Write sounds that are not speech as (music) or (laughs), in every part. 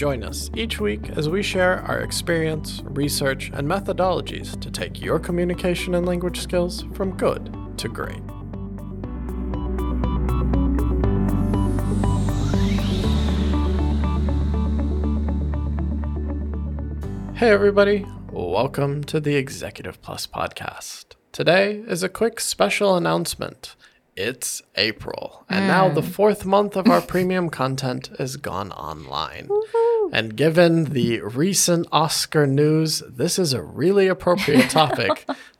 Join us each week as we share our experience, research, and methodologies to take your communication and language skills from good to great. Hey, everybody. Welcome to the Executive Plus podcast. Today is a quick special announcement. It's April, and now the mm. fourth month of our premium content is gone online. And given the recent Oscar news, this is a really appropriate topic (laughs)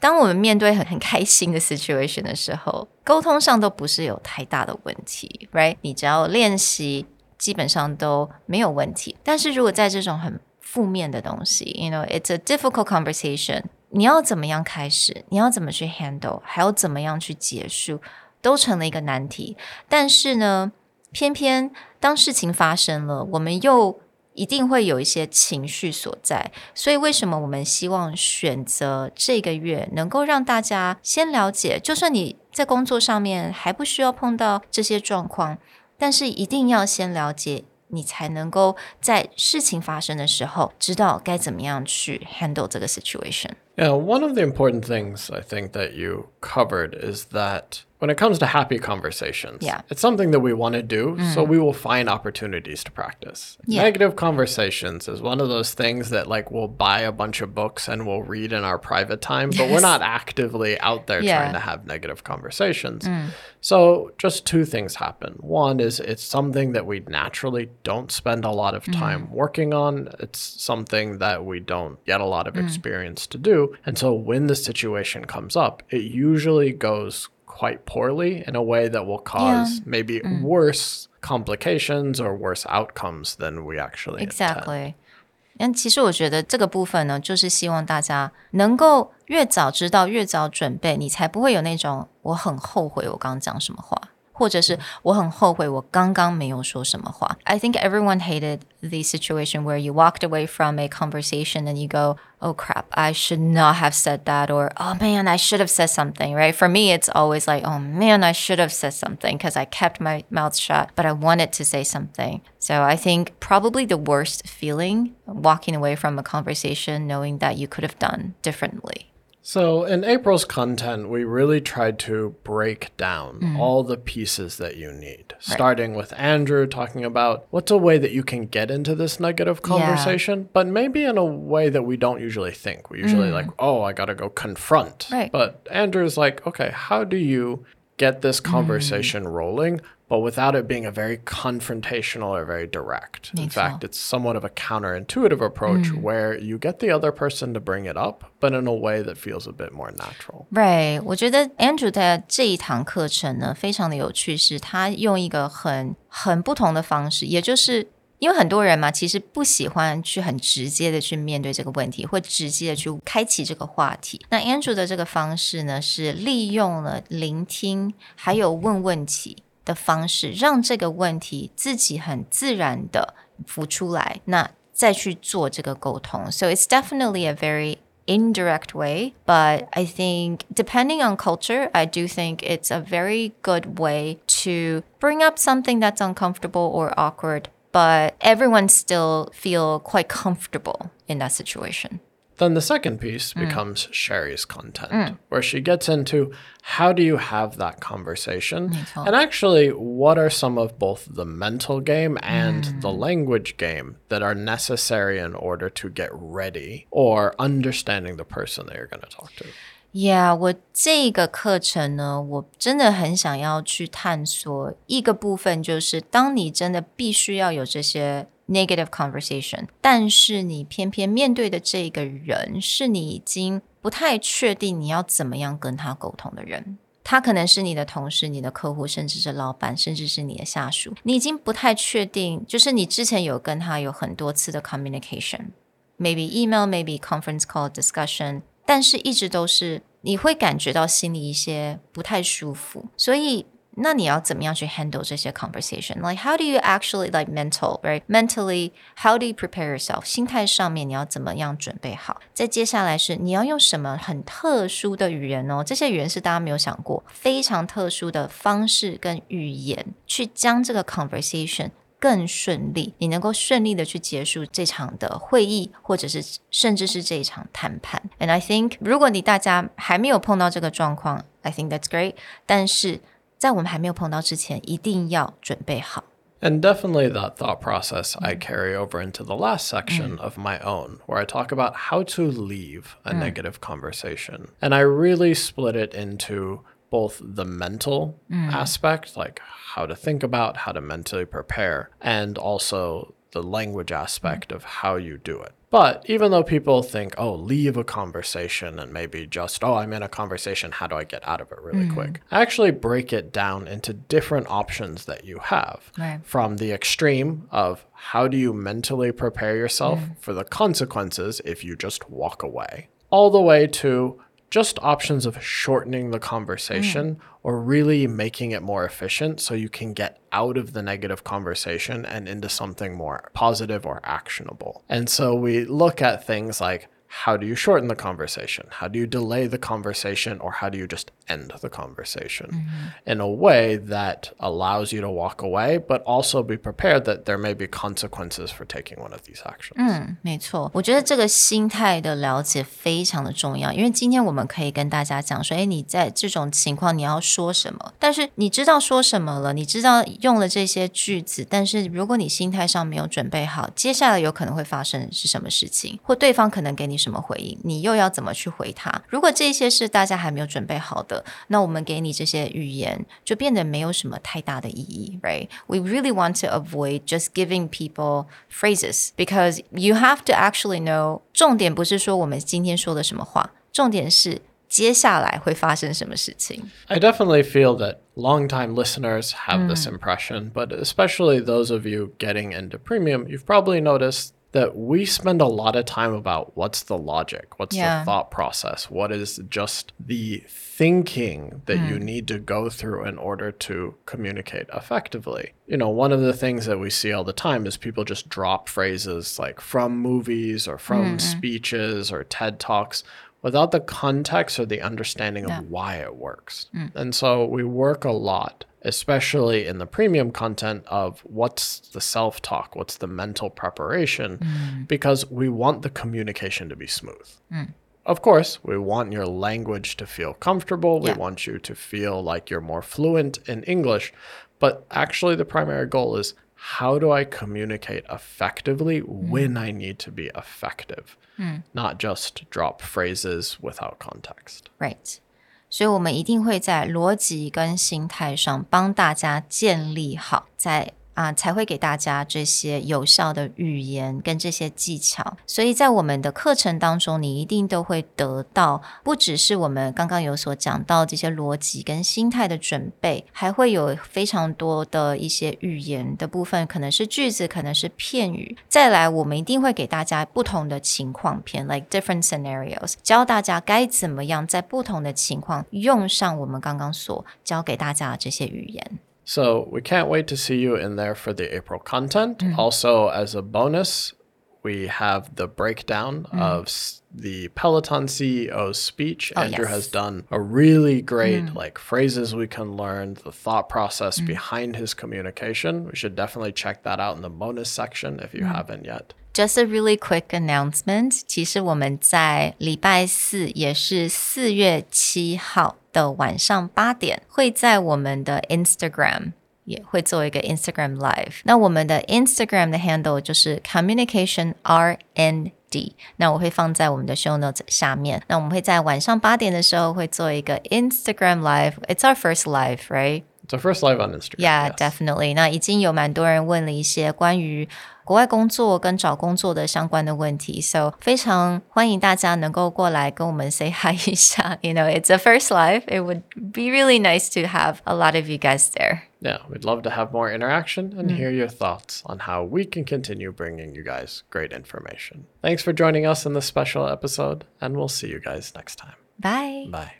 当我们面对很很开心的 situation 的时候，沟通上都不是有太大的问题，right？你只要练习，基本上都没有问题。但是如果在这种很负面的东西，you know，it's a difficult conversation，你要怎么样开始？你要怎么去 handle？还要怎么样去结束？都成了一个难题。但是呢，偏偏当事情发生了，我们又一定会有一些情绪所在，所以为什么我们希望选择这个月能够让大家先了解，就算你在工作上面还不需要碰到这些状况，但是一定要先了解，你才能够在事情发生的时候知道该怎么样去 handle 这个 situation。Yeah, one of the important things I think that you covered is that when it comes to happy conversations, Yeah. it's something that we want to do, so mm. we will find opportunities to practice. Yeah. Negative conversations is one of those things that like we'll buy a bunch of books and we'll read in our private time, but we're not actively out there Yeah. trying to have negative conversations. Mm. So just two things happen. One is it's something that we naturally don't spend a lot of mm. time working on. It's something that we don't get a lot of experience to do. And so when the situation comes up, it usually goes quite poorly in a way that will cause maybe worse complications or worse outcomes than we actually intend. Exactly. 但其实我觉得这个部分呢，就是希望大家能够越早知道，越早准备，你才不会有那种我很后悔我刚刚讲什么话， 或者是我很后悔我刚刚没有说什么话。I think everyone hated the situation where you walked away from a conversation and you go, "Oh crap, I should not have said that," or "Oh man, I should have said something." Right? For me, it's always like, "Oh man, I should have said something because I kept my mouth shut, but I wanted to say something." So I think probably the worst feeling walking away from a conversation knowing that you could have done differently. So, in April's content, we really tried to break down mm-hmm. all the pieces that you need, starting with Andrew talking about what's a way that you can get into this negative conversation, but maybe in a way that we don't usually think. We usually mm. like, oh, I got to go confront. Right. But Andrew's like, okay, how do you get this mm. conversation rolling? But without it being a very confrontational or very direct. In 没错。 fact, it's somewhat of a counterintuitive approach where you get the other person to bring it up, but in a way that feels a bit more natural. Right，我觉得 Andrew 的这一堂课程呢，非常的有趣，是他用一个很很不同的方式，也就是因为很多人嘛，其实不喜欢去很直接的去面对这个问题，或直接的去开启这个话题。那 Andrew 的这个方式呢，是利用了聆听还有问问题 的方式，让这个问题自己很自然的浮出来，那再去做这个沟通。So it's definitely a very indirect way. But I think depending on culture, I do think it's a very good way to bring up something that's uncomfortable or awkward, but everyone still feel quite comfortable in that situation. Then the second piece mm. becomes Sherry's content, mm. where she gets into how do you have that conversation? And actually, what are some of both the mental game and mm. the language game that are necessary in order to get ready or understanding the person that you're going to talk to? Yeah，我这个课程呢，我真的很想要去探索一个部分，就是当你真的必须要有这些 negative conversation，但是你偏偏面对的这个人是你已经不太确定你要怎么样跟他沟通的人。他可能是你的同事、你的客户，甚至是老板，甚至是你的下属。你已经不太确定，就是你之前有跟他有很多次的 communication，maybe email，maybe conference call discussion。但是一直都是你会感觉到心里一些不太舒服，所以那你要怎么样去 handle 这些 conversation？Like how do you actually like mental right mentally how do you prepare yourself？心态上面你要怎么样准备好？再接下来是你要用什么很特殊的语言哦？这些语言是大家没有想过，非常特殊的方式跟语言去将这个 conversation。更顺利，你能够顺利的去结束这场的会议，或者是甚至是这一场谈判。And I think，如果你大家还没有碰到这个状况，I think that's great。但是在我们还没有碰到之前，一定要准备好。And definitely that thought process I carry over into the last section of my own, where I talk about how to leave a negative conversation. And I really split it into both the mental mm. aspect, like how to think about, how to mentally prepare, and also the language aspect of how you do it. But even though people think, oh, leave a conversation and maybe just, oh, I'm in a conversation, how do I get out of it really mm. quick? I actually break it down into different options that you have. Right. From the extreme of how do you mentally prepare yourself mm. for the consequences if you just walk away, all the way to just options of shortening the conversation mm. or really making it more efficient so you can get out of the negative conversation and into something more positive or actionable. And so we look at things like how do you shorten the conversation? How do you delay the conversation? Or how do you just end the conversation mm-hmm. in a way that allows you to walk away, but also be prepared that there may be consequences for taking one of these actions? 嗯，没错，我觉得这个心态的了解非常的重要，因为今天我们可以跟大家讲说，哎，你在这种情况你要说什么？但是你知道说什么了，你知道用了这些句子，但是如果你心态上没有准备好，接下来有可能会发生是什么事情，或对方可能给你。 什么回应，你又要怎么去回他？如果这些是大家还没有准备好的，那我们给你这些语言就变得没有什么太大的意义，right? We really want to avoid just giving people phrases because you have to actually know。重点不是说我们今天说的什么话，重点是接下来会发生什么事情。I definitely feel that longtime listeners have this impression, but especially those of you getting into premium, you've probably noticed that we spend a lot of time about what's the logic, what's yeah. the thought process, what is just the thinking that mm. you need to go through in order to communicate effectively. You know, one of the things that we see all the time is people just drop phrases like from movies or from mm. speeches or TED Talks without the context or the understanding yeah. of why it works. Mm. And so we work a lot especially in the premium content of what's the self talk, what's the mental preparation, mm. because we want the communication to be smooth. Mm. Of course, we want your language to feel comfortable. Yeah. We want you to feel like you're more fluent in English. But actually, the primary goal is how do I communicate effectively mm. when I need to be effective, mm. not just drop phrases without context. Right. 所以，我们一定会在逻辑跟心态上帮大家建立好，在。啊，才会给大家这些有效的语言跟这些技巧。所以在我们的课程当中，你一定都会得到，不只是我们刚刚有所讲到这些逻辑跟心态的准备，还会有非常多的一些语言的部分，可能是句子，可能是片语。再来，我们一定会给大家不同的情况片，like different scenarios，教大家该怎么样在不同的情况用上我们刚刚所教给大家的这些语言。So we can't wait to see you in there for the April content. Mm-hmm. Also, as a bonus, we have the breakdown of s- the Peloton CEO's speech. Oh, Andrew yes. has done a really great like phrases we can learn, the thought process behind his communication. We should definitely check that out in the bonus section if you haven't yet. Just a really quick announcement，其实我们在礼拜四，也是四月七号 的晚上八点，会在我们的 Instagram 也会做一个 Instagram Live。那我们的 Instagram 的 handle 就是 Communication RND，那我会放在我们的 show notes 下面。那我们会在晚上八点的时候会做一个 Instagram Live。It's our first live, right? right? It's our first live on Instagram. Yeah, yes. definitely. 那已经有蛮多人问了一些关于国外工作跟找工作的相关的问题，so 非常欢迎大家能够过来跟我们 say hi (laughs) 一下。You know, it's a first live. It would be really nice to have a lot of you guys there. Yeah, we'd love to have more interaction and hear your thoughts on how we can continue bringing you guys great information. Thanks for joining us in this special episode, and we'll see you guys next time. Bye. Bye.